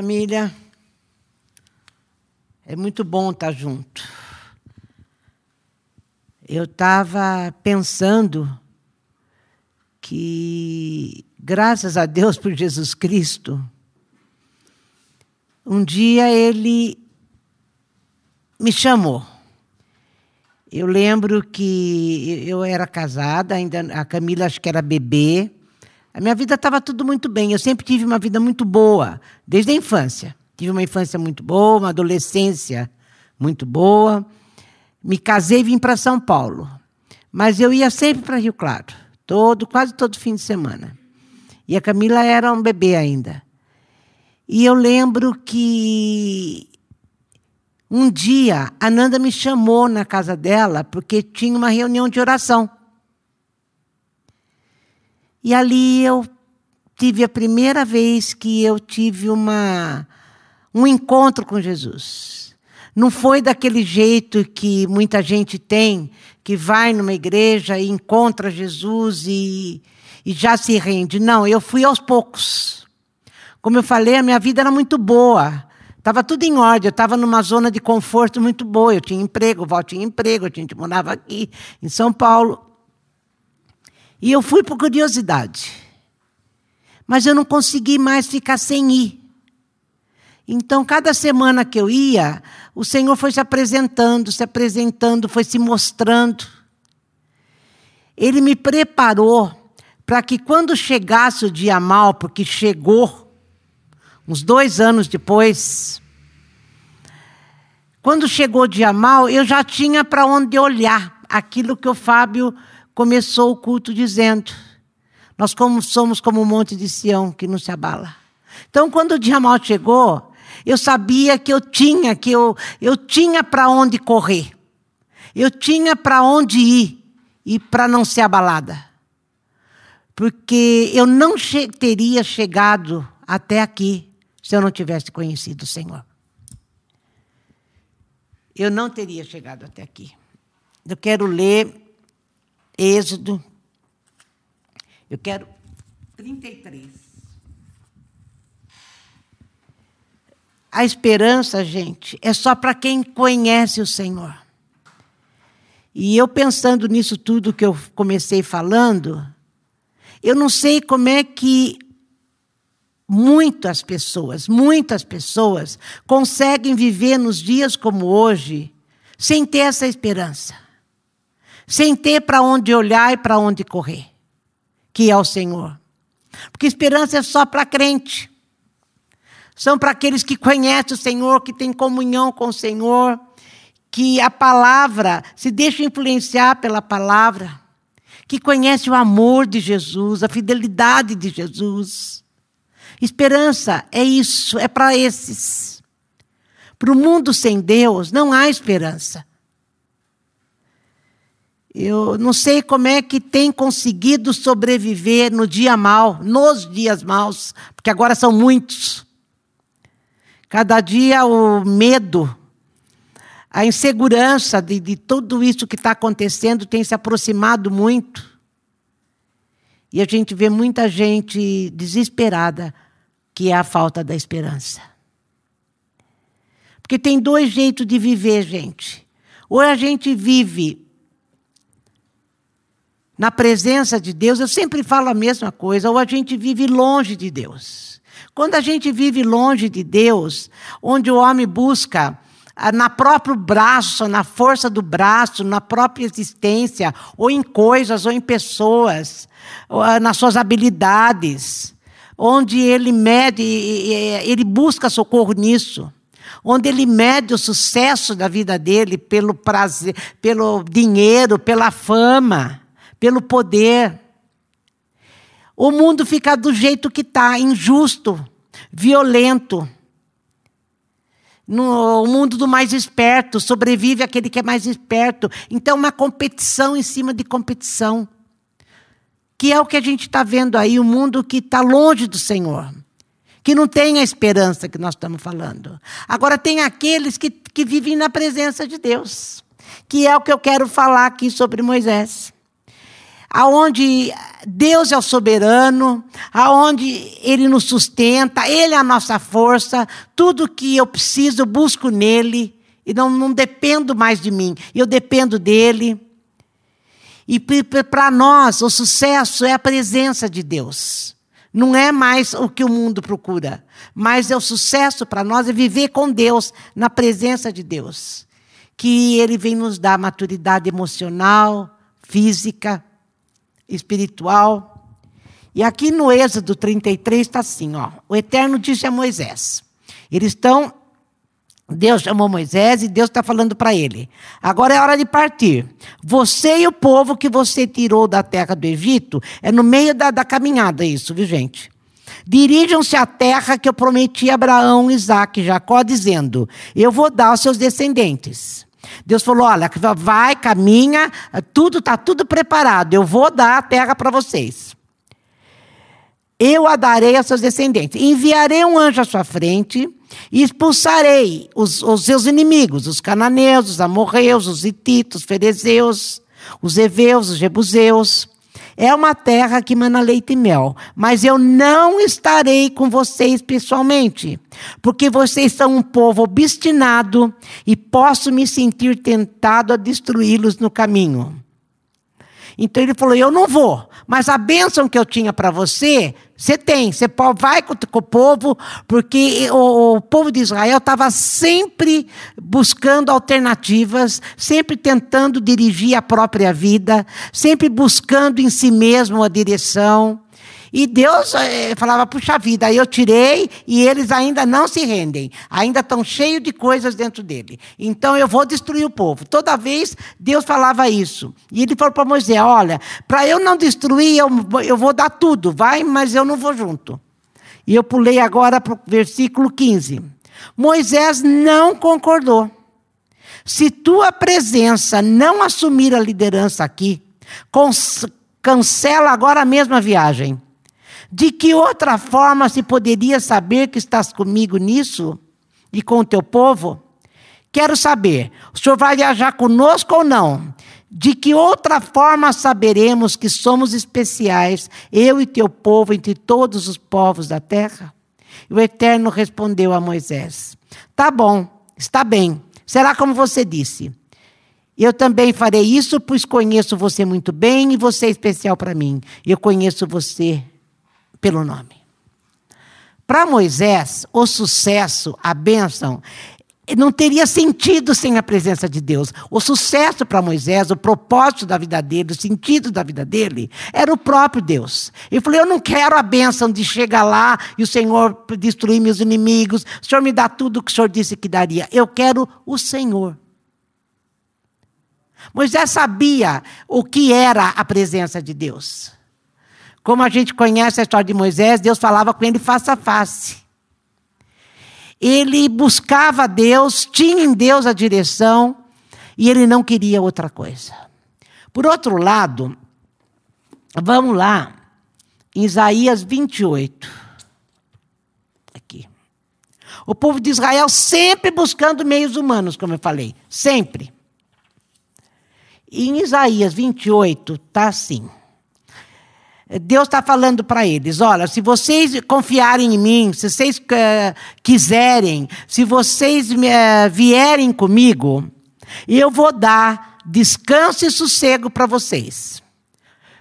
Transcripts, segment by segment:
Família, é muito bom estar junto. Eu estava pensando que, graças a Deus por Jesus Cristo, um dia ele me chamou. Eu lembro que eu era casada, ainda a Camila acho que era bebê. A minha vida estava tudo muito bem. Eu sempre tive uma vida muito boa, desde a infância. Tive uma infância muito boa, uma adolescência muito boa. Me casei e vim para São Paulo. Mas eu ia sempre para Rio Claro, todo, quase todo fim de semana. E a Camila era um bebê ainda. E eu lembro que um dia a Nanda me chamou na casa dela porque tinha uma reunião de oração. E ali eu tive a primeira vez que eu tive uma, um encontro com Jesus. Não foi daquele jeito que muita gente tem, que vai numa igreja e encontra Jesus e, e já se rende. Não, eu fui aos poucos. Como eu falei, a minha vida era muito boa. Estava tudo em ordem, eu estava numa zona de conforto muito boa. Eu tinha emprego, o Val tinha emprego, a gente morava aqui em São Paulo. E eu fui por curiosidade. Mas eu não consegui mais ficar sem ir. Então, cada semana que eu ia, o Senhor foi se apresentando, se apresentando, foi se mostrando. Ele me preparou para que quando chegasse o dia mal, porque chegou, uns dois anos depois, quando chegou o dia mal, eu já tinha para onde olhar aquilo que o Fábio começou o culto dizendo: Nós somos como um monte de Sião que não se abala. Então, quando o dia mal chegou, eu sabia que eu tinha, que eu, eu tinha para onde correr. Eu tinha para onde ir e para não ser abalada. Porque eu não che teria chegado até aqui se eu não tivesse conhecido o Senhor. Eu não teria chegado até aqui. Eu quero ler Êxodo. Eu quero 33. A esperança, gente, é só para quem conhece o Senhor. E eu pensando nisso tudo que eu comecei falando, eu não sei como é que muitas pessoas, muitas pessoas conseguem viver nos dias como hoje sem ter essa esperança sem ter para onde olhar e para onde correr, que é o Senhor. Porque esperança é só para crente. São para aqueles que conhecem o Senhor, que têm comunhão com o Senhor, que a palavra se deixa influenciar pela palavra, que conhece o amor de Jesus, a fidelidade de Jesus. Esperança é isso, é para esses. Para o mundo sem Deus não há esperança. Eu não sei como é que tem conseguido sobreviver no dia mal, nos dias maus, porque agora são muitos. Cada dia o medo, a insegurança de, de tudo isso que está acontecendo tem se aproximado muito. E a gente vê muita gente desesperada, que é a falta da esperança. Porque tem dois jeitos de viver, gente. Ou a gente vive na presença de Deus, eu sempre falo a mesma coisa, ou a gente vive longe de Deus. Quando a gente vive longe de Deus, onde o homem busca ah, na próprio braço, na força do braço, na própria existência, ou em coisas, ou em pessoas, ou ah, nas suas habilidades, onde ele mede, ele busca socorro nisso onde ele mede o sucesso da vida dele pelo prazer, pelo dinheiro, pela fama pelo poder. O mundo fica do jeito que está, injusto, violento. No mundo do mais esperto, sobrevive aquele que é mais esperto. Então, uma competição em cima de competição. Que é o que a gente está vendo aí, o um mundo que está longe do Senhor. Que não tem a esperança que nós estamos falando. Agora, tem aqueles que, que vivem na presença de Deus. Que é o que eu quero falar aqui sobre Moisés aonde Deus é o soberano, aonde Ele nos sustenta, Ele é a nossa força, tudo que eu preciso eu busco nele, e não, não dependo mais de mim, eu dependo dele. E para nós, o sucesso é a presença de Deus. Não é mais o que o mundo procura, mas é o sucesso para nós é viver com Deus, na presença de Deus. Que Ele vem nos dar maturidade emocional, física, espiritual. E aqui no Êxodo 33 está assim: ó, o Eterno disse a Moisés. Eles estão. Deus chamou Moisés e Deus está falando para ele. Agora é hora de partir. Você e o povo que você tirou da terra do Egito, é no meio da, da caminhada isso, viu gente? Dirijam-se à terra que eu prometi a Abraão, Isaac e Jacó, dizendo: Eu vou dar aos seus descendentes. Deus falou: olha, vai, caminha, tudo está tudo preparado. Eu vou dar a terra para vocês. Eu a darei aos seus descendentes. Enviarei um anjo à sua frente e expulsarei os, os seus inimigos, os cananeus, os amorreus, os hititos, os ferezeus, os heveus, os jebuseus é uma terra que mana leite e mel, mas eu não estarei com vocês pessoalmente, porque vocês são um povo obstinado e posso me sentir tentado a destruí-los no caminho. Então ele falou: Eu não vou, mas a bênção que eu tinha para você, você tem. Você vai com, o povo, porque o, o povo de Israel estava sempre buscando alternativas, sempre tentando dirigir a própria vida, sempre buscando em si mesmo a direção. E Deus eh, falava, puxa vida, aí eu tirei e eles ainda não se rendem, ainda estão cheios de coisas dentro dele. Então eu vou destruir o povo. Toda vez Deus falava isso. E ele falou para Moisés: olha, para eu não destruir, eu, eu vou dar tudo, vai, mas eu não vou junto. E eu pulei agora para o versículo 15. Moisés não concordou. Se tua presença não assumir a liderança aqui, cancela agora a mesma viagem. De que outra forma se poderia saber que estás comigo nisso e com o teu povo? Quero saber, o senhor vai viajar conosco ou não? De que outra forma saberemos que somos especiais, eu e teu povo, entre todos os povos da terra? E o Eterno respondeu a Moisés: Tá bom, está bem, será como você disse. Eu também farei isso, pois conheço você muito bem e você é especial para mim. Eu conheço você pelo nome. Para Moisés, o sucesso, a bênção, não teria sentido sem a presença de Deus. O sucesso para Moisés, o propósito da vida dele, o sentido da vida dele, era o próprio Deus. Ele falou: Eu não quero a bênção de chegar lá e o Senhor destruir meus inimigos, o Senhor me dá tudo o que o Senhor disse que daria. Eu quero o Senhor. Moisés sabia o que era a presença de Deus. Como a gente conhece a história de Moisés, Deus falava com ele face a face. Ele buscava Deus, tinha em Deus a direção e ele não queria outra coisa. Por outro lado, vamos lá, Isaías 28. Aqui. O povo de Israel sempre buscando meios humanos, como eu falei, sempre. Em Isaías 28 está assim. Deus está falando para eles: olha, se vocês confiarem em mim, se vocês uh, quiserem, se vocês uh, vierem comigo, eu vou dar descanso e sossego para vocês.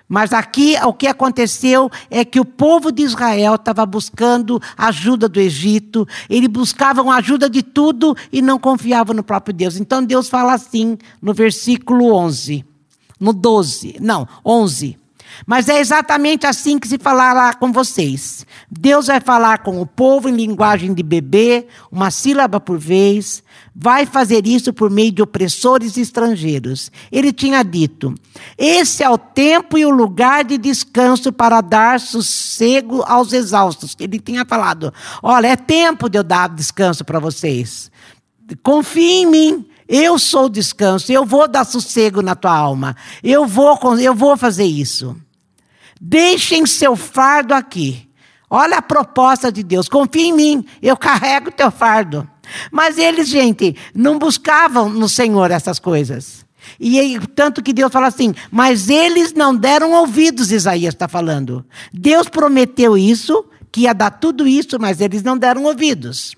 Mas aqui o que aconteceu é que o povo de Israel estava buscando ajuda do Egito, eles buscavam ajuda de tudo e não confiavam no próprio Deus. Então Deus fala assim no versículo 11, no 12, não, 11. Mas é exatamente assim que se falará com vocês. Deus vai falar com o povo em linguagem de bebê, uma sílaba por vez. Vai fazer isso por meio de opressores estrangeiros. Ele tinha dito: Esse é o tempo e o lugar de descanso para dar sossego aos exaustos. Ele tinha falado: Olha, é tempo de eu dar descanso para vocês. Confie em mim. Eu sou o descanso, eu vou dar sossego na tua alma. Eu vou, eu vou fazer isso. Deixem seu fardo aqui. Olha a proposta de Deus. Confia em mim, eu carrego o teu fardo. Mas eles, gente, não buscavam no Senhor essas coisas. E tanto que Deus fala assim, mas eles não deram ouvidos, Isaías está falando. Deus prometeu isso, que ia dar tudo isso, mas eles não deram ouvidos.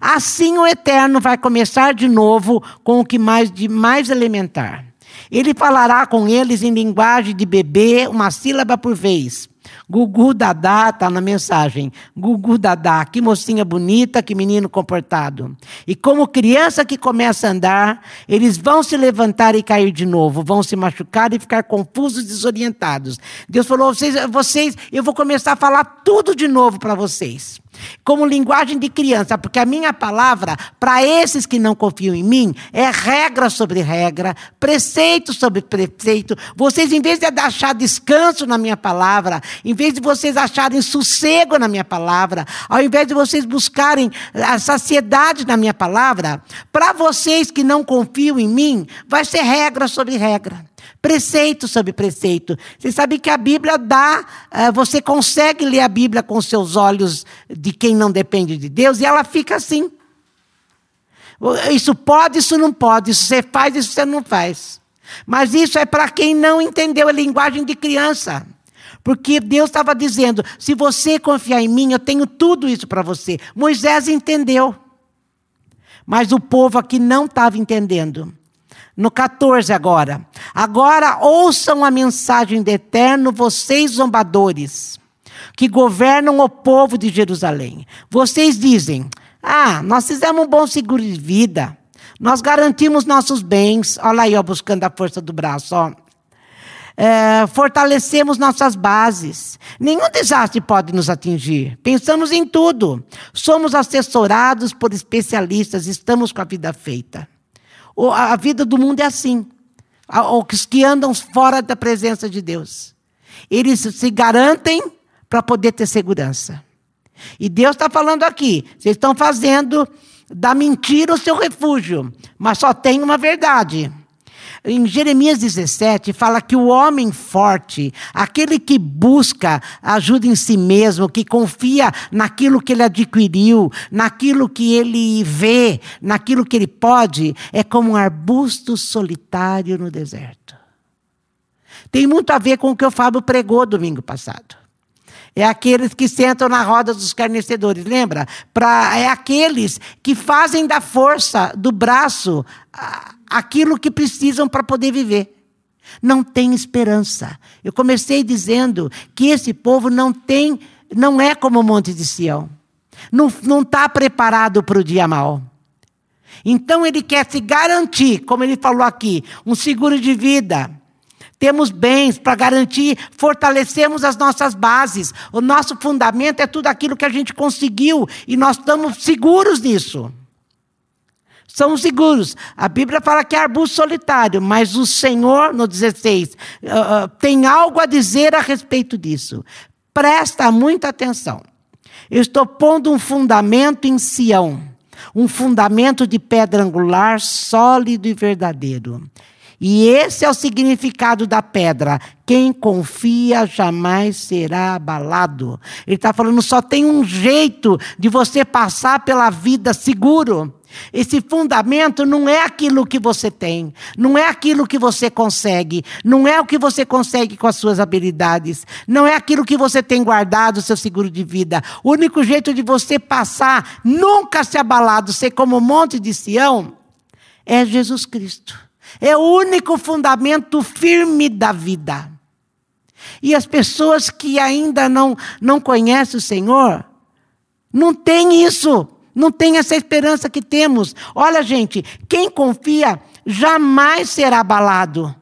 Assim o Eterno vai começar de novo com o que mais de mais elementar. Ele falará com eles em linguagem de bebê, uma sílaba por vez. Gugu Dadá está na mensagem. Gugu Dadá, que mocinha bonita, que menino comportado. E como criança que começa a andar, eles vão se levantar e cair de novo, vão se machucar e ficar confusos, desorientados. Deus falou: vocês, vocês eu vou começar a falar tudo de novo para vocês como linguagem de criança, porque a minha palavra, para esses que não confiam em mim, é regra sobre regra, preceito sobre preceito. Vocês, em vez de achar descanso na minha palavra, em vez de vocês acharem sossego na minha palavra, ao invés de vocês buscarem a saciedade na minha palavra, para vocês que não confiam em mim, vai ser regra sobre regra. Preceito sobre preceito. Você sabe que a Bíblia dá, uh, você consegue ler a Bíblia com seus olhos de quem não depende de Deus, e ela fica assim. Isso pode, isso não pode, isso você faz, isso você não faz. Mas isso é para quem não entendeu a linguagem de criança. Porque Deus estava dizendo: se você confiar em mim, eu tenho tudo isso para você. Moisés entendeu. Mas o povo aqui não estava entendendo. No 14 agora. Agora ouçam a mensagem do Eterno, vocês zombadores, que governam o povo de Jerusalém. Vocês dizem: Ah, nós fizemos um bom seguro de vida. Nós garantimos nossos bens. Olha aí, ó, buscando a força do braço, ó. É, fortalecemos nossas bases. Nenhum desastre pode nos atingir. Pensamos em tudo. Somos assessorados por especialistas, estamos com a vida feita. A vida do mundo é assim. Os que andam fora da presença de Deus. Eles se garantem para poder ter segurança. E Deus está falando aqui: vocês estão fazendo da mentira o seu refúgio, mas só tem uma verdade. Em Jeremias 17, fala que o homem forte, aquele que busca ajuda em si mesmo, que confia naquilo que ele adquiriu, naquilo que ele vê, naquilo que ele pode, é como um arbusto solitário no deserto. Tem muito a ver com o que o Fábio pregou domingo passado. É aqueles que sentam na roda dos carnecedores, lembra? Pra, é aqueles que fazem da força do braço aquilo que precisam para poder viver. Não tem esperança. Eu comecei dizendo que esse povo não tem, não é como o Monte de Sião. Não está preparado para o dia mal. Então ele quer se garantir, como ele falou aqui, um seguro de vida. Temos bens para garantir, fortalecemos as nossas bases. O nosso fundamento é tudo aquilo que a gente conseguiu e nós estamos seguros nisso são seguros. A Bíblia fala que é arbusto solitário, mas o Senhor, no 16, uh, uh, tem algo a dizer a respeito disso. Presta muita atenção. Eu estou pondo um fundamento em Sião, um fundamento de pedra angular, sólido e verdadeiro. E esse é o significado da pedra. Quem confia jamais será abalado. Ele está falando, só tem um jeito de você passar pela vida seguro. Esse fundamento não é aquilo que você tem, não é aquilo que você consegue, não é o que você consegue com as suas habilidades, não é aquilo que você tem guardado, seu seguro de vida. O único jeito de você passar, nunca se abalado, ser como o monte de Sião, é Jesus Cristo. É o único fundamento firme da vida. E as pessoas que ainda não, não conhecem o Senhor, não têm isso. Não tem essa esperança que temos. Olha, gente, quem confia jamais será abalado.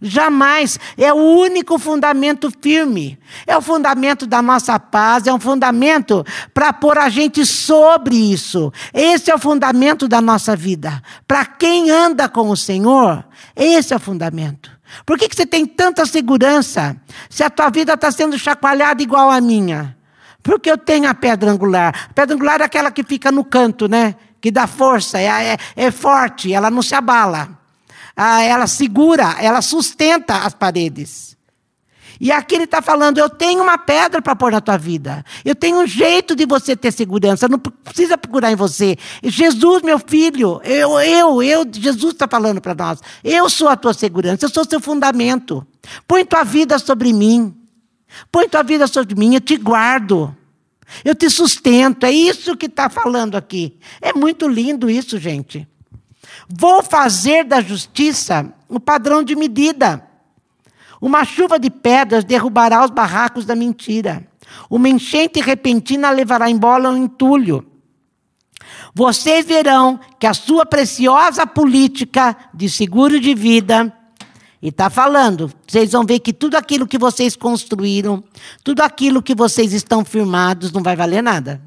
Jamais. É o único fundamento firme. É o fundamento da nossa paz, é um fundamento para pôr a gente sobre isso. Esse é o fundamento da nossa vida. Para quem anda com o Senhor, esse é o fundamento. Por que, que você tem tanta segurança se a tua vida está sendo chacoalhada igual a minha? Porque eu tenho a pedra angular. A pedra angular é aquela que fica no canto, né? Que dá força, é, é, é forte, ela não se abala. Ah, ela segura, ela sustenta as paredes. E aqui ele está falando: eu tenho uma pedra para pôr na tua vida. Eu tenho um jeito de você ter segurança. Não precisa procurar em você. Jesus, meu filho, eu, eu, eu, Jesus está falando para nós. Eu sou a tua segurança, eu sou o seu fundamento. Põe tua vida sobre mim. Põe tua vida sobre mim, eu te guardo. Eu te sustento. É isso que está falando aqui. É muito lindo isso, gente. Vou fazer da justiça o padrão de medida. Uma chuva de pedras derrubará os barracos da mentira. Uma enchente repentina levará embora o entulho. Vocês verão que a sua preciosa política de seguro de vida, e está falando, vocês vão ver que tudo aquilo que vocês construíram, tudo aquilo que vocês estão firmados, não vai valer nada.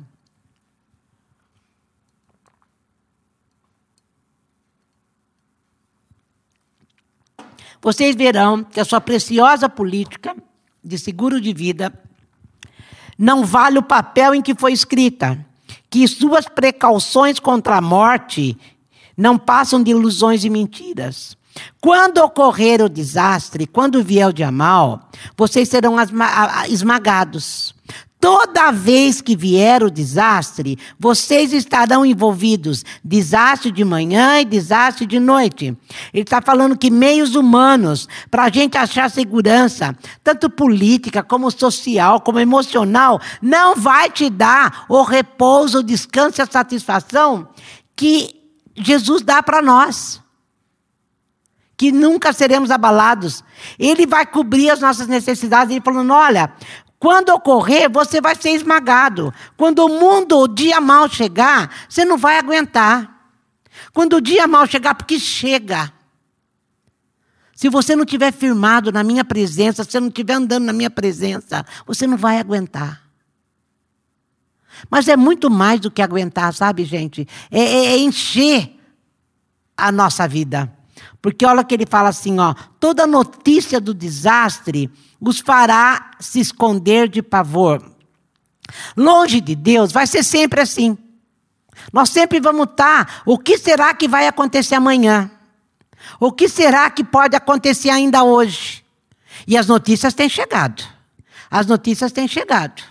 Vocês verão que a sua preciosa política de seguro de vida não vale o papel em que foi escrita, que suas precauções contra a morte não passam de ilusões e mentiras. Quando ocorrer o desastre, quando vier o dia mal, vocês serão esmagados. Toda vez que vier o desastre, vocês estarão envolvidos. Desastre de manhã e desastre de noite. Ele está falando que meios humanos, para a gente achar segurança, tanto política, como social, como emocional, não vai te dar o repouso, o descanso e a satisfação que Jesus dá para nós que nunca seremos abalados. Ele vai cobrir as nossas necessidades. Ele falando: olha, quando ocorrer, você vai ser esmagado. Quando o mundo, o dia mal chegar, você não vai aguentar. Quando o dia mal chegar, porque chega. Se você não tiver firmado na minha presença, se você não estiver andando na minha presença, você não vai aguentar. Mas é muito mais do que aguentar, sabe, gente? É, é, é encher a nossa vida. Porque olha que ele fala assim, ó, toda notícia do desastre os fará se esconder de pavor. Longe de Deus vai ser sempre assim. Nós sempre vamos estar, o que será que vai acontecer amanhã? O que será que pode acontecer ainda hoje? E as notícias têm chegado. As notícias têm chegado.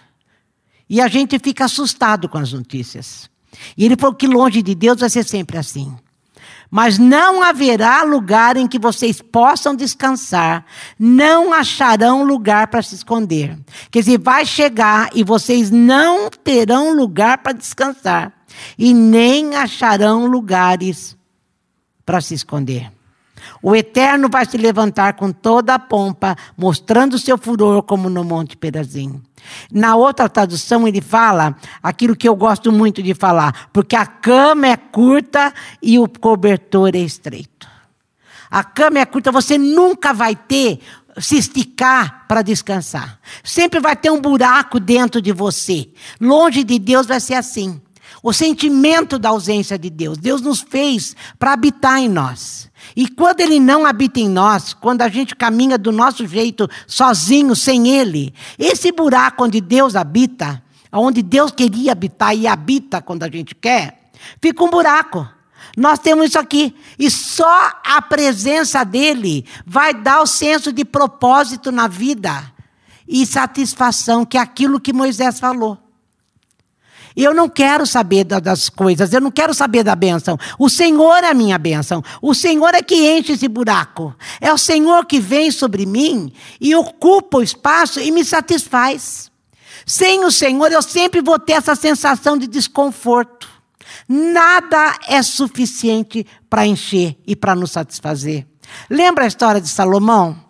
E a gente fica assustado com as notícias. E ele falou que longe de Deus vai ser sempre assim. Mas não haverá lugar em que vocês possam descansar, não acharão lugar para se esconder. Quer dizer, vai chegar e vocês não terão lugar para descansar, e nem acharão lugares para se esconder. O Eterno vai se levantar com toda a pompa, mostrando seu furor como no Monte Perazim. Na outra tradução ele fala aquilo que eu gosto muito de falar, porque a cama é curta e o cobertor é estreito. A cama é curta, você nunca vai ter se esticar para descansar. Sempre vai ter um buraco dentro de você. Longe de Deus vai ser assim. O sentimento da ausência de Deus. Deus nos fez para habitar em nós. E quando Ele não habita em nós, quando a gente caminha do nosso jeito, sozinho, sem Ele, esse buraco onde Deus habita, onde Deus queria habitar e habita quando a gente quer, fica um buraco. Nós temos isso aqui. E só a presença dele vai dar o senso de propósito na vida e satisfação, que é aquilo que Moisés falou. Eu não quero saber das coisas, eu não quero saber da bênção. O Senhor é a minha bênção. O Senhor é que enche esse buraco. É o Senhor que vem sobre mim e ocupa o espaço e me satisfaz. Sem o Senhor, eu sempre vou ter essa sensação de desconforto. Nada é suficiente para encher e para nos satisfazer. Lembra a história de Salomão?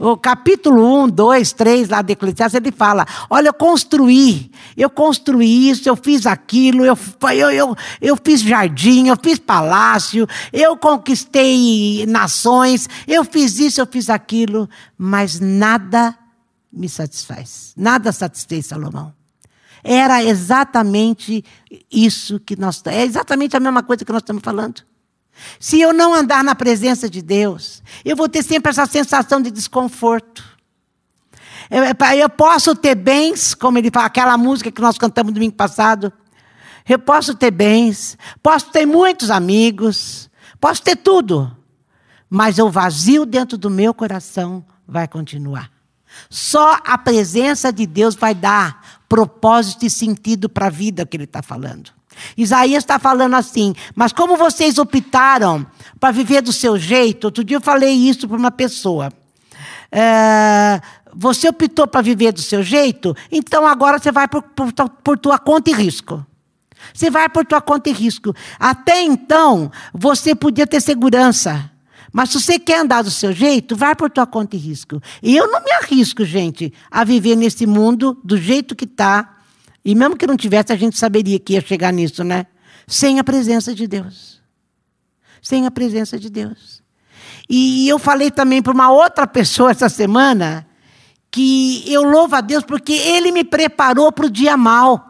O capítulo 1, 2, 3 lá de Eclesiastes, ele fala: Olha, eu construí, eu construí isso, eu fiz aquilo, eu, eu, eu, eu fiz jardim, eu fiz palácio, eu conquistei nações, eu fiz isso, eu fiz aquilo, mas nada me satisfaz. Nada satisfez Salomão. Era exatamente isso que nós. É exatamente a mesma coisa que nós estamos falando. Se eu não andar na presença de Deus, eu vou ter sempre essa sensação de desconforto. Eu, eu posso ter bens, como ele fala, aquela música que nós cantamos domingo passado. Eu posso ter bens, posso ter muitos amigos, posso ter tudo, mas o vazio dentro do meu coração vai continuar. Só a presença de Deus vai dar propósito e sentido para a vida que ele está falando. Isaías está falando assim, mas como vocês optaram para viver do seu jeito, outro dia eu falei isso para uma pessoa. É, você optou para viver do seu jeito, então agora você vai por, por, por tua conta e risco. Você vai por tua conta e risco. Até então, você podia ter segurança. Mas se você quer andar do seu jeito, vai por tua conta e risco. E eu não me arrisco, gente, a viver nesse mundo do jeito que está. E mesmo que não tivesse, a gente saberia que ia chegar nisso, né? Sem a presença de Deus. Sem a presença de Deus. E eu falei também para uma outra pessoa essa semana que eu louvo a Deus porque Ele me preparou para o dia mal.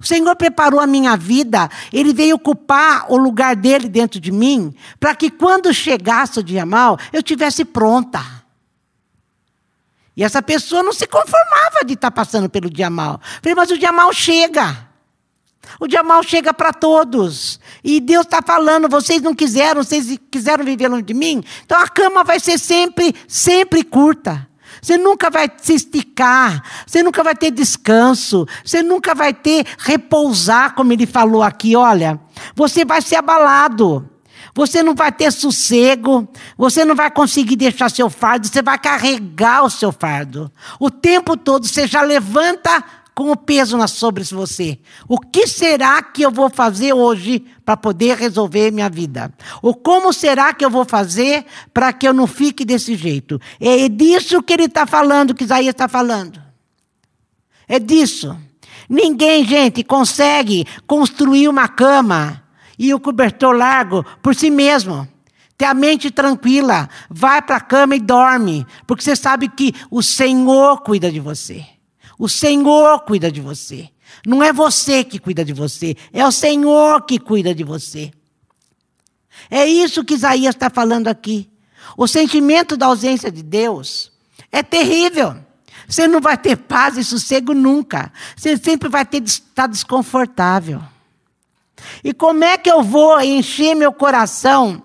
O Senhor preparou a minha vida, Ele veio ocupar o lugar dele dentro de mim, para que quando chegasse o dia mal, eu tivesse pronta. E essa pessoa não se conformava de estar passando pelo dia mal. Falei, mas o dia mal chega. O dia mal chega para todos. E Deus está falando, vocês não quiseram, vocês quiseram viver longe de mim. Então a cama vai ser sempre, sempre curta. Você nunca vai se esticar, você nunca vai ter descanso, você nunca vai ter repousar, como ele falou aqui, olha. Você vai ser abalado. Você não vai ter sossego, você não vai conseguir deixar seu fardo, você vai carregar o seu fardo. O tempo todo você já levanta com o peso sobre você. O que será que eu vou fazer hoje para poder resolver minha vida? Ou como será que eu vou fazer para que eu não fique desse jeito? É disso que ele está falando, que Isaías está falando. É disso. Ninguém, gente, consegue construir uma cama e o cobertor largo por si mesmo. Ter a mente tranquila, vai para a cama e dorme, porque você sabe que o Senhor cuida de você. O Senhor cuida de você. Não é você que cuida de você, é o Senhor que cuida de você. É isso que Isaías está falando aqui. O sentimento da ausência de Deus é terrível. Você não vai ter paz e sossego nunca. Você sempre vai estar desconfortável. E como é que eu vou encher meu coração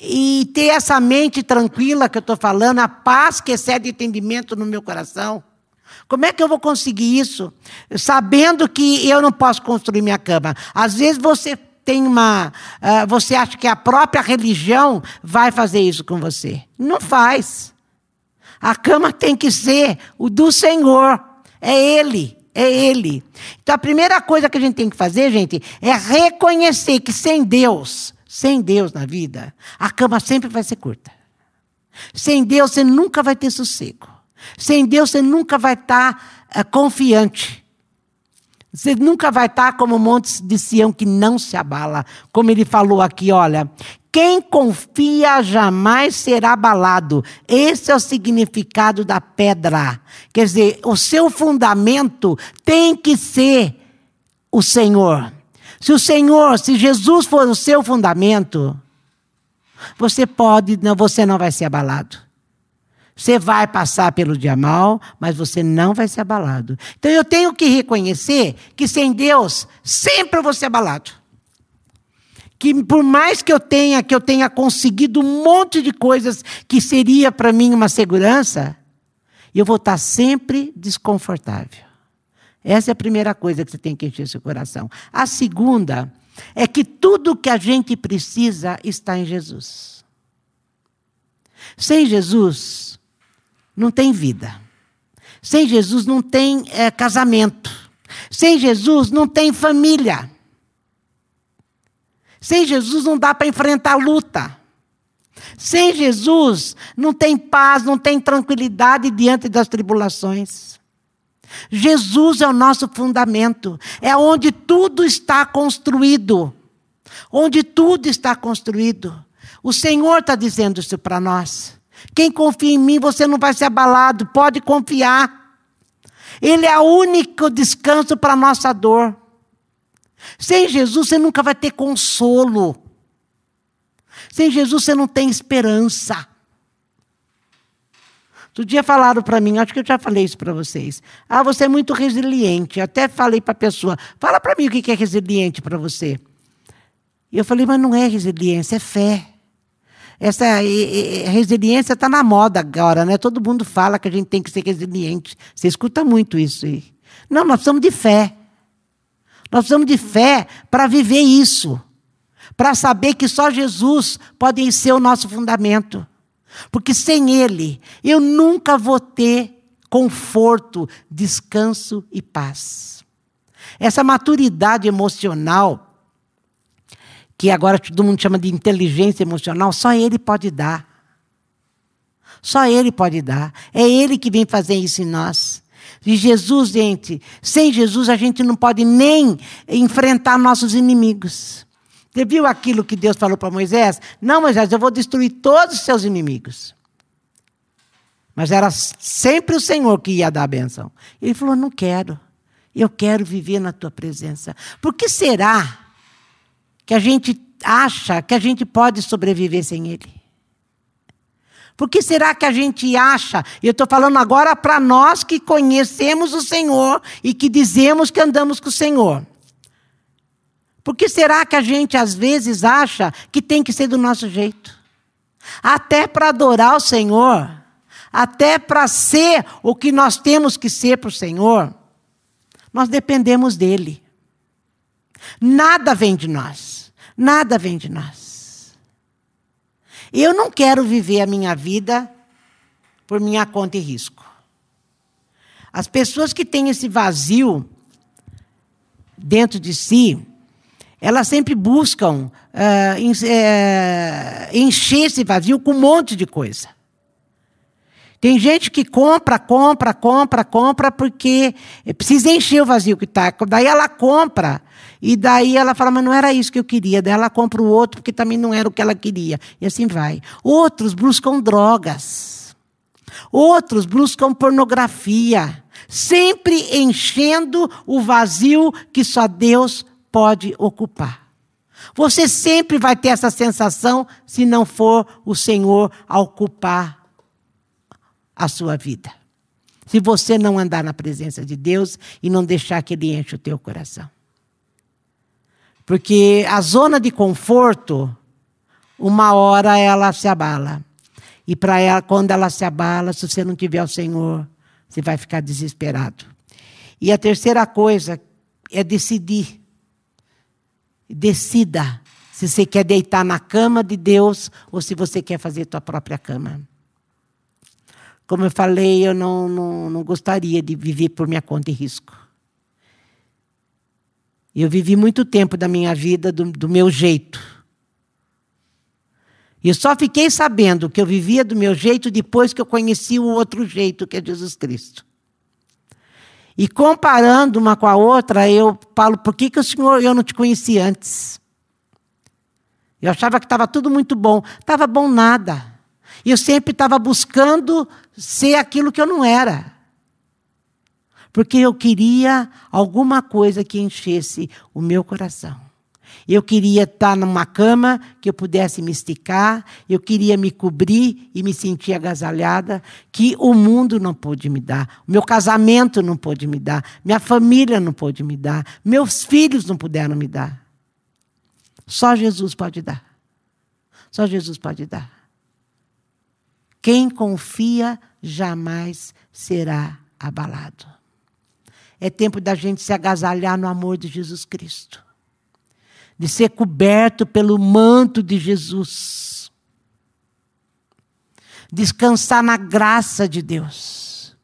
e ter essa mente tranquila que eu estou falando, a paz que excede entendimento no meu coração? Como é que eu vou conseguir isso? Sabendo que eu não posso construir minha cama. Às vezes você tem uma. Uh, você acha que a própria religião vai fazer isso com você. Não faz. A cama tem que ser o do Senhor. É Ele. É Ele. Então a primeira coisa que a gente tem que fazer, gente, é reconhecer que sem Deus, sem Deus na vida, a cama sempre vai ser curta. Sem Deus, você nunca vai ter sossego. Sem Deus você nunca vai estar tá, é, confiante. Você nunca vai estar como o monte de Sião que não se abala. Como ele falou aqui, olha. Quem confia jamais será abalado. Esse é o significado da pedra. Quer dizer, o seu fundamento tem que ser o Senhor. Se o Senhor, se Jesus for o seu fundamento, você pode, você não vai ser abalado. Você vai passar pelo dia mal, mas você não vai ser abalado. Então eu tenho que reconhecer que sem Deus sempre eu vou ser abalado. Que por mais que eu tenha, que eu tenha conseguido um monte de coisas que seria para mim uma segurança, eu vou estar sempre desconfortável. Essa é a primeira coisa que você tem que encher seu coração. A segunda é que tudo que a gente precisa está em Jesus. Sem Jesus, não tem vida. Sem Jesus não tem é, casamento. Sem Jesus não tem família. Sem Jesus não dá para enfrentar luta. Sem Jesus não tem paz, não tem tranquilidade diante das tribulações. Jesus é o nosso fundamento, é onde tudo está construído. Onde tudo está construído. O Senhor está dizendo isso para nós. Quem confia em mim, você não vai ser abalado, pode confiar. Ele é o único descanso para a nossa dor. Sem Jesus, você nunca vai ter consolo. Sem Jesus, você não tem esperança. Outro dia falaram para mim, acho que eu já falei isso para vocês. Ah, você é muito resiliente. Até falei para a pessoa, fala para mim o que é resiliente para você. E eu falei, mas não é resiliência, é fé. Essa resiliência está na moda agora, né? Todo mundo fala que a gente tem que ser resiliente. Você escuta muito isso aí. Não, nós precisamos de fé. Nós precisamos de fé para viver isso. Para saber que só Jesus pode ser o nosso fundamento. Porque sem Ele, eu nunca vou ter conforto, descanso e paz. Essa maturidade emocional que agora todo mundo chama de inteligência emocional, só ele pode dar. Só ele pode dar. É ele que vem fazer isso em nós. E Jesus, gente, sem Jesus a gente não pode nem enfrentar nossos inimigos. Você viu aquilo que Deus falou para Moisés? Não, Moisés, eu vou destruir todos os seus inimigos. Mas era sempre o Senhor que ia dar a benção. Ele falou: Não quero. Eu quero viver na tua presença. Por que será que a gente acha que a gente pode sobreviver sem Ele? Por que será que a gente acha? E eu estou falando agora para nós que conhecemos o Senhor e que dizemos que andamos com o Senhor. Por que será que a gente às vezes acha que tem que ser do nosso jeito? Até para adorar o Senhor, até para ser o que nós temos que ser para o Senhor, nós dependemos dEle. Nada vem de nós. Nada vem de nós. Eu não quero viver a minha vida por minha conta e risco. As pessoas que têm esse vazio dentro de si, elas sempre buscam uh, encher esse vazio com um monte de coisa. Tem gente que compra, compra, compra, compra porque precisa encher o vazio que está. Daí ela compra e daí ela fala, mas não era isso que eu queria. Daí ela compra o outro porque também não era o que ela queria. E assim vai. Outros buscam drogas. Outros buscam pornografia. Sempre enchendo o vazio que só Deus pode ocupar. Você sempre vai ter essa sensação se não for o Senhor a ocupar a sua vida. Se você não andar na presença de Deus e não deixar que Ele enche o teu coração. Porque a zona de conforto, uma hora ela se abala. E para ela, quando ela se abala, se você não tiver o Senhor, você vai ficar desesperado. E a terceira coisa é decidir. Decida se você quer deitar na cama de Deus ou se você quer fazer tua própria cama. Como eu falei, eu não, não, não gostaria de viver por minha conta e risco. Eu vivi muito tempo da minha vida do, do meu jeito. E só fiquei sabendo que eu vivia do meu jeito depois que eu conheci o outro jeito, que é Jesus Cristo. E comparando uma com a outra, eu falo, por que, que o Senhor eu não te conheci antes? Eu achava que estava tudo muito bom. Estava bom nada. E eu sempre estava buscando ser aquilo que eu não era porque eu queria alguma coisa que enchesse o meu coração. Eu queria estar numa cama que eu pudesse me esticar, eu queria me cobrir e me sentir agasalhada, que o mundo não pôde me dar, o meu casamento não pôde me dar, minha família não pôde me dar, meus filhos não puderam me dar. Só Jesus pode dar. Só Jesus pode dar. Quem confia jamais será abalado. É tempo da gente se agasalhar no amor de Jesus Cristo, de ser coberto pelo manto de Jesus, descansar na graça de Deus,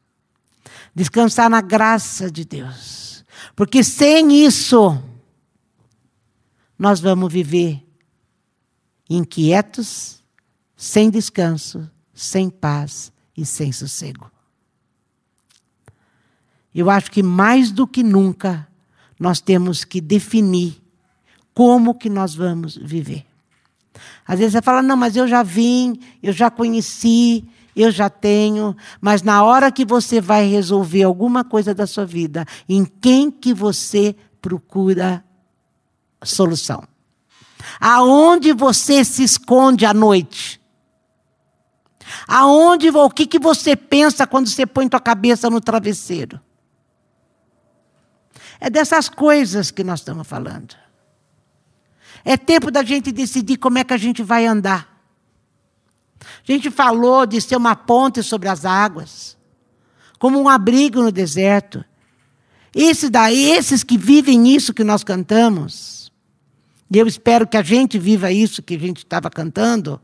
descansar na graça de Deus, porque sem isso, nós vamos viver inquietos, sem descanso, sem paz e sem sossego. Eu acho que mais do que nunca nós temos que definir como que nós vamos viver. Às vezes você fala, não, mas eu já vim, eu já conheci, eu já tenho, mas na hora que você vai resolver alguma coisa da sua vida, em quem que você procura solução? Aonde você se esconde à noite? Aonde, o que, que você pensa quando você põe tua cabeça no travesseiro? É dessas coisas que nós estamos falando. É tempo da gente decidir como é que a gente vai andar. A gente falou de ser uma ponte sobre as águas, como um abrigo no deserto. Esses daí, esses que vivem isso que nós cantamos, e eu espero que a gente viva isso que a gente estava cantando,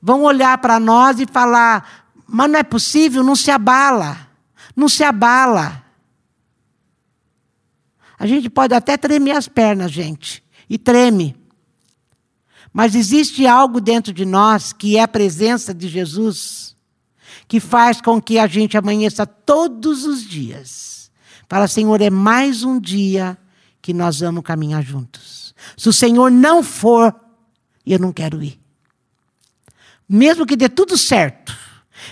vão olhar para nós e falar: mas não é possível, não se abala, não se abala. A gente pode até tremer as pernas, gente, e treme. Mas existe algo dentro de nós que é a presença de Jesus, que faz com que a gente amanheça todos os dias. Fala, Senhor, é mais um dia que nós vamos caminhar juntos. Se o Senhor não for, eu não quero ir. Mesmo que dê tudo certo,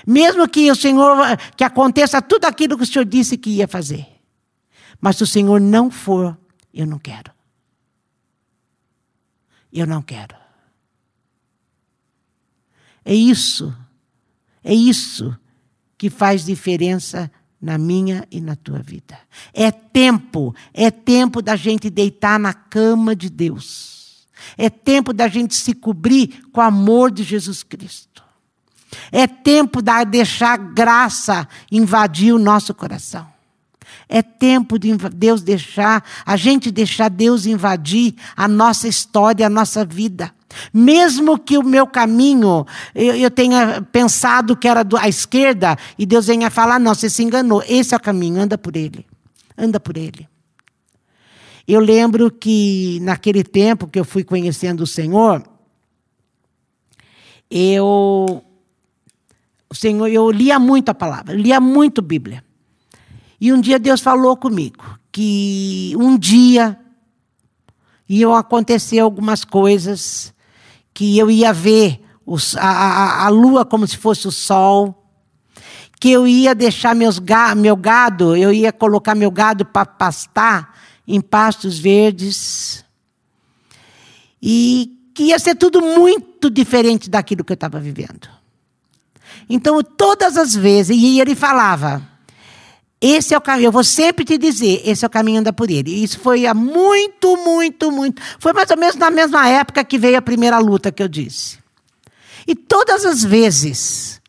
mesmo que o Senhor que aconteça tudo aquilo que o Senhor disse que ia fazer. Mas se o Senhor não for, eu não quero. Eu não quero. É isso, é isso que faz diferença na minha e na tua vida. É tempo, é tempo da gente deitar na cama de Deus. É tempo da gente se cobrir com o amor de Jesus Cristo. É tempo de deixar graça invadir o nosso coração. É tempo de Deus deixar, a gente deixar Deus invadir a nossa história, a nossa vida. Mesmo que o meu caminho, eu, eu tenha pensado que era à esquerda, e Deus venha falar: não, você se enganou, esse é o caminho, anda por ele. Anda por ele. Eu lembro que naquele tempo que eu fui conhecendo o Senhor, eu, o Senhor, eu lia muito a palavra, lia muito Bíblia. E um dia Deus falou comigo que um dia iam acontecer algumas coisas que eu ia ver os, a, a, a, lua como se fosse o sol, que eu ia deixar meus ga, meu gado, eu ia colocar meu gado para pastar em pastos verdes, e que ia ser tudo muito diferente daquilo que eu estava vivendo. Então, todas as vezes, e ele falava, esse é o caminho, eu vou sempre te dizer, esse é o caminho, anda por ele. Isso foi há muito, muito, muito. Foi mais ou menos na mesma época que veio a primeira luta que eu disse. E todas as vezes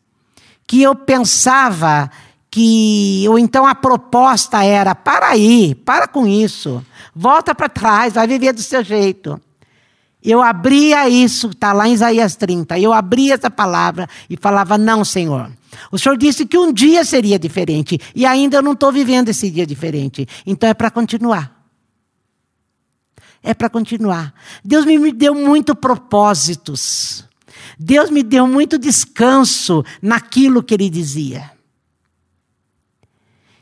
que eu pensava que, ou então a proposta era: para aí, para com isso, volta para trás, vai viver do seu jeito. Eu abria isso, está lá em Isaías 30, eu abria essa palavra e falava: não, Senhor. O Senhor disse que um dia seria diferente e ainda eu não estou vivendo esse dia diferente. Então é para continuar. É para continuar. Deus me deu muito propósitos. Deus me deu muito descanso naquilo que Ele dizia.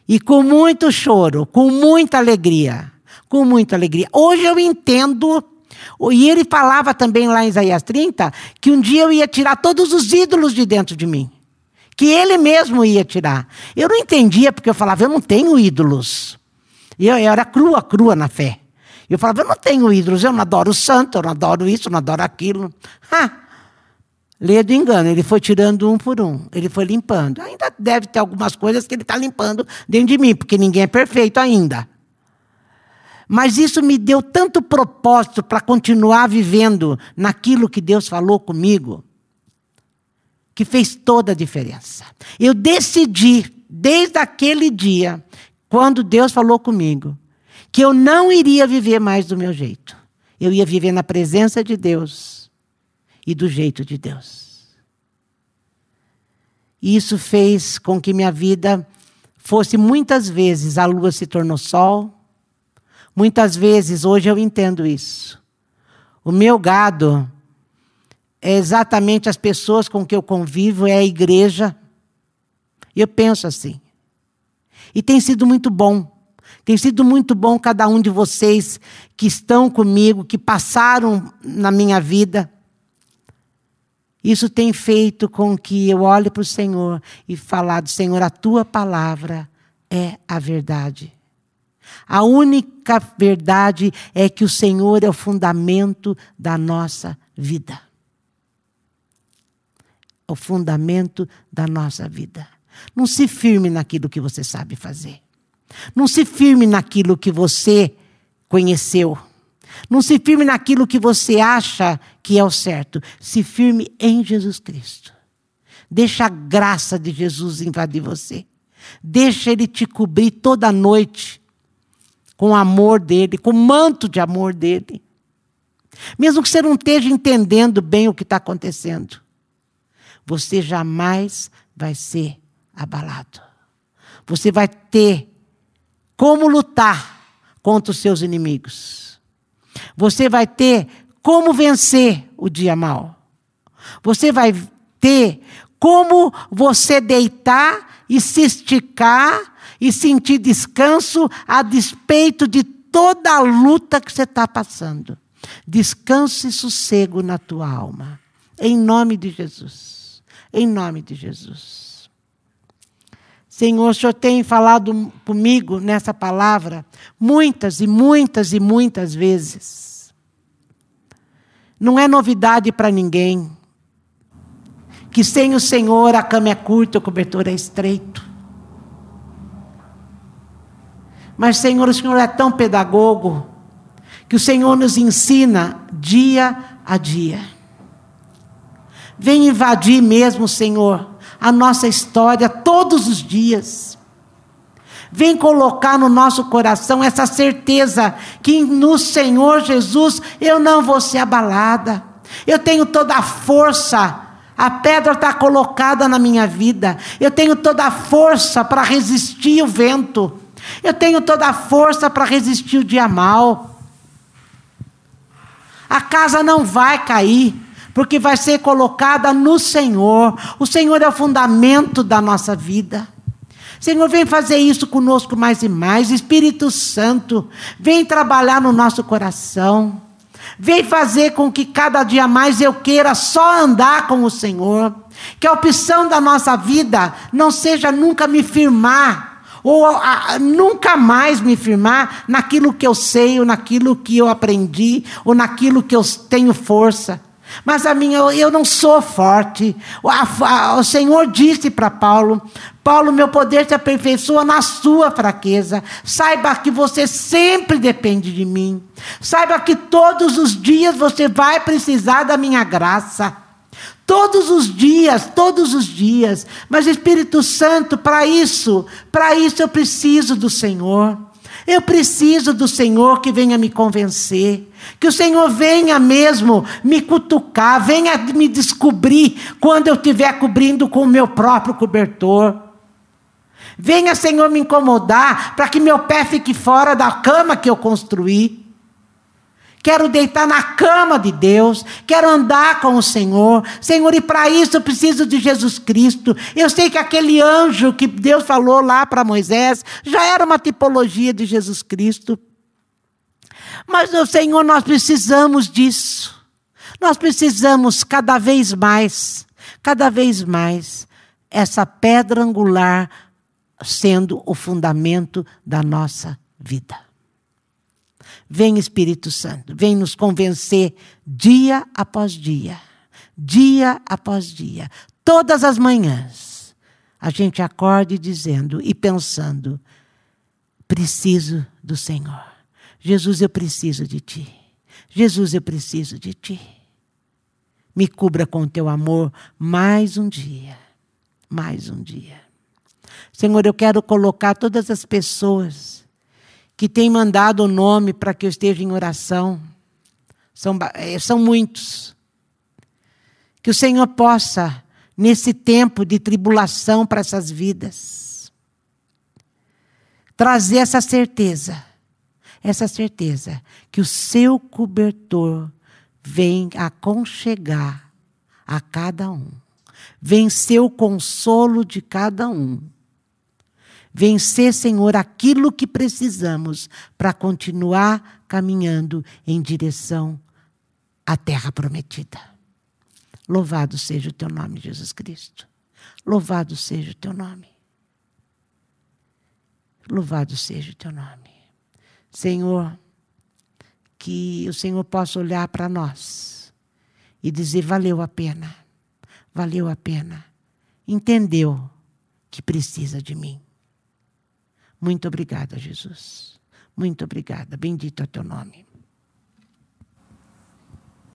E com muito choro, com muita alegria, com muita alegria. Hoje eu entendo e ele falava também lá em Isaías 30 que um dia eu ia tirar todos os ídolos de dentro de mim que ele mesmo ia tirar. Eu não entendia, porque eu falava, eu não tenho ídolos. Eu, eu era crua, crua na fé. Eu falava, eu não tenho ídolos, eu não adoro o santo, eu não adoro isso, eu não adoro aquilo. Ha! Leia do engano, ele foi tirando um por um, ele foi limpando. Ainda deve ter algumas coisas que ele está limpando dentro de mim, porque ninguém é perfeito ainda. Mas isso me deu tanto propósito para continuar vivendo naquilo que Deus falou comigo que fez toda a diferença. Eu decidi, desde aquele dia, quando Deus falou comigo, que eu não iria viver mais do meu jeito. Eu ia viver na presença de Deus e do jeito de Deus. E isso fez com que minha vida fosse muitas vezes a lua se tornou sol. Muitas vezes, hoje eu entendo isso. O meu gado é exatamente as pessoas com que eu convivo, é a igreja. Eu penso assim. E tem sido muito bom. Tem sido muito bom cada um de vocês que estão comigo, que passaram na minha vida. Isso tem feito com que eu olhe para o Senhor e falar: Senhor, a tua palavra é a verdade. A única verdade é que o Senhor é o fundamento da nossa vida o fundamento da nossa vida. Não se firme naquilo que você sabe fazer. Não se firme naquilo que você conheceu. Não se firme naquilo que você acha que é o certo. Se firme em Jesus Cristo. Deixa a graça de Jesus invadir você. Deixa Ele te cobrir toda noite com o amor dele, com o manto de amor dele. Mesmo que você não esteja entendendo bem o que está acontecendo, você jamais vai ser abalado. Você vai ter como lutar contra os seus inimigos. Você vai ter como vencer o dia mal. Você vai ter como você deitar e se esticar e sentir descanso a despeito de toda a luta que você está passando. Descanso e sossego na tua alma. Em nome de Jesus. Em nome de Jesus. Senhor, o Senhor tem falado comigo nessa palavra muitas e muitas e muitas vezes. Não é novidade para ninguém que sem o Senhor a cama é curta, o cobertor é estreito. Mas, Senhor, o Senhor é tão pedagogo que o Senhor nos ensina dia a dia. Vem invadir mesmo, Senhor, a nossa história todos os dias. Vem colocar no nosso coração essa certeza que no Senhor Jesus eu não vou ser abalada. Eu tenho toda a força a pedra está colocada na minha vida. Eu tenho toda a força para resistir o vento. Eu tenho toda a força para resistir o dia mal. A casa não vai cair, porque vai ser colocada no Senhor. O Senhor é o fundamento da nossa vida. Senhor, vem fazer isso conosco mais e mais. Espírito Santo, vem trabalhar no nosso coração. Vem fazer com que cada dia mais eu queira só andar com o Senhor. Que a opção da nossa vida não seja nunca me firmar ou a, nunca mais me firmar naquilo que eu sei, ou naquilo que eu aprendi, ou naquilo que eu tenho força. Mas a minha, eu não sou forte. O, Senhor disse para Paulo: Paulo, meu poder se aperfeiçoa na sua fraqueza. Saiba que você sempre depende de mim. Saiba que todos os dias você vai precisar da minha graça. Todos os dias, todos os dias. Mas Espírito Santo, para isso, para isso eu preciso do Senhor. Eu preciso do Senhor que venha me convencer. Que o Senhor venha mesmo me cutucar, venha me descobrir quando eu estiver cobrindo com o meu próprio cobertor. Venha, Senhor, me incomodar para que meu pé fique fora da cama que eu construí quero deitar na cama de Deus, quero andar com o Senhor. Senhor, e para isso eu preciso de Jesus Cristo. Eu sei que aquele anjo que Deus falou lá para Moisés já era uma tipologia de Jesus Cristo. Mas, meu Senhor, nós precisamos disso. Nós precisamos cada vez mais, cada vez mais, essa pedra angular sendo o fundamento da nossa vida. Vem Espírito Santo, vem nos convencer dia após dia, dia após dia, todas as manhãs. A gente acorde dizendo e pensando: preciso do Senhor. Jesus, eu preciso de ti. Jesus, eu preciso de ti. Me cubra com teu amor mais um dia, mais um dia. Senhor, eu quero colocar todas as pessoas que tem mandado o nome para que eu esteja em oração. São, eh, são muitos. Que o Senhor possa, nesse tempo de tribulação para essas vidas, trazer essa certeza, essa certeza que o seu cobertor vem aconchegar a cada um, vem ser o consolo de cada um vencer, Senhor, aquilo que precisamos para continuar caminhando em direção à terra prometida. Louvado seja o teu nome, Jesus Cristo. Louvado seja o teu nome. Louvado seja o teu nome. Senhor, que o Senhor possa olhar para nós e dizer: valeu a pena, valeu a pena. Entendeu que precisa de mim. Muito obrigada, Jesus. Muito obrigada. Bendito é teu nome.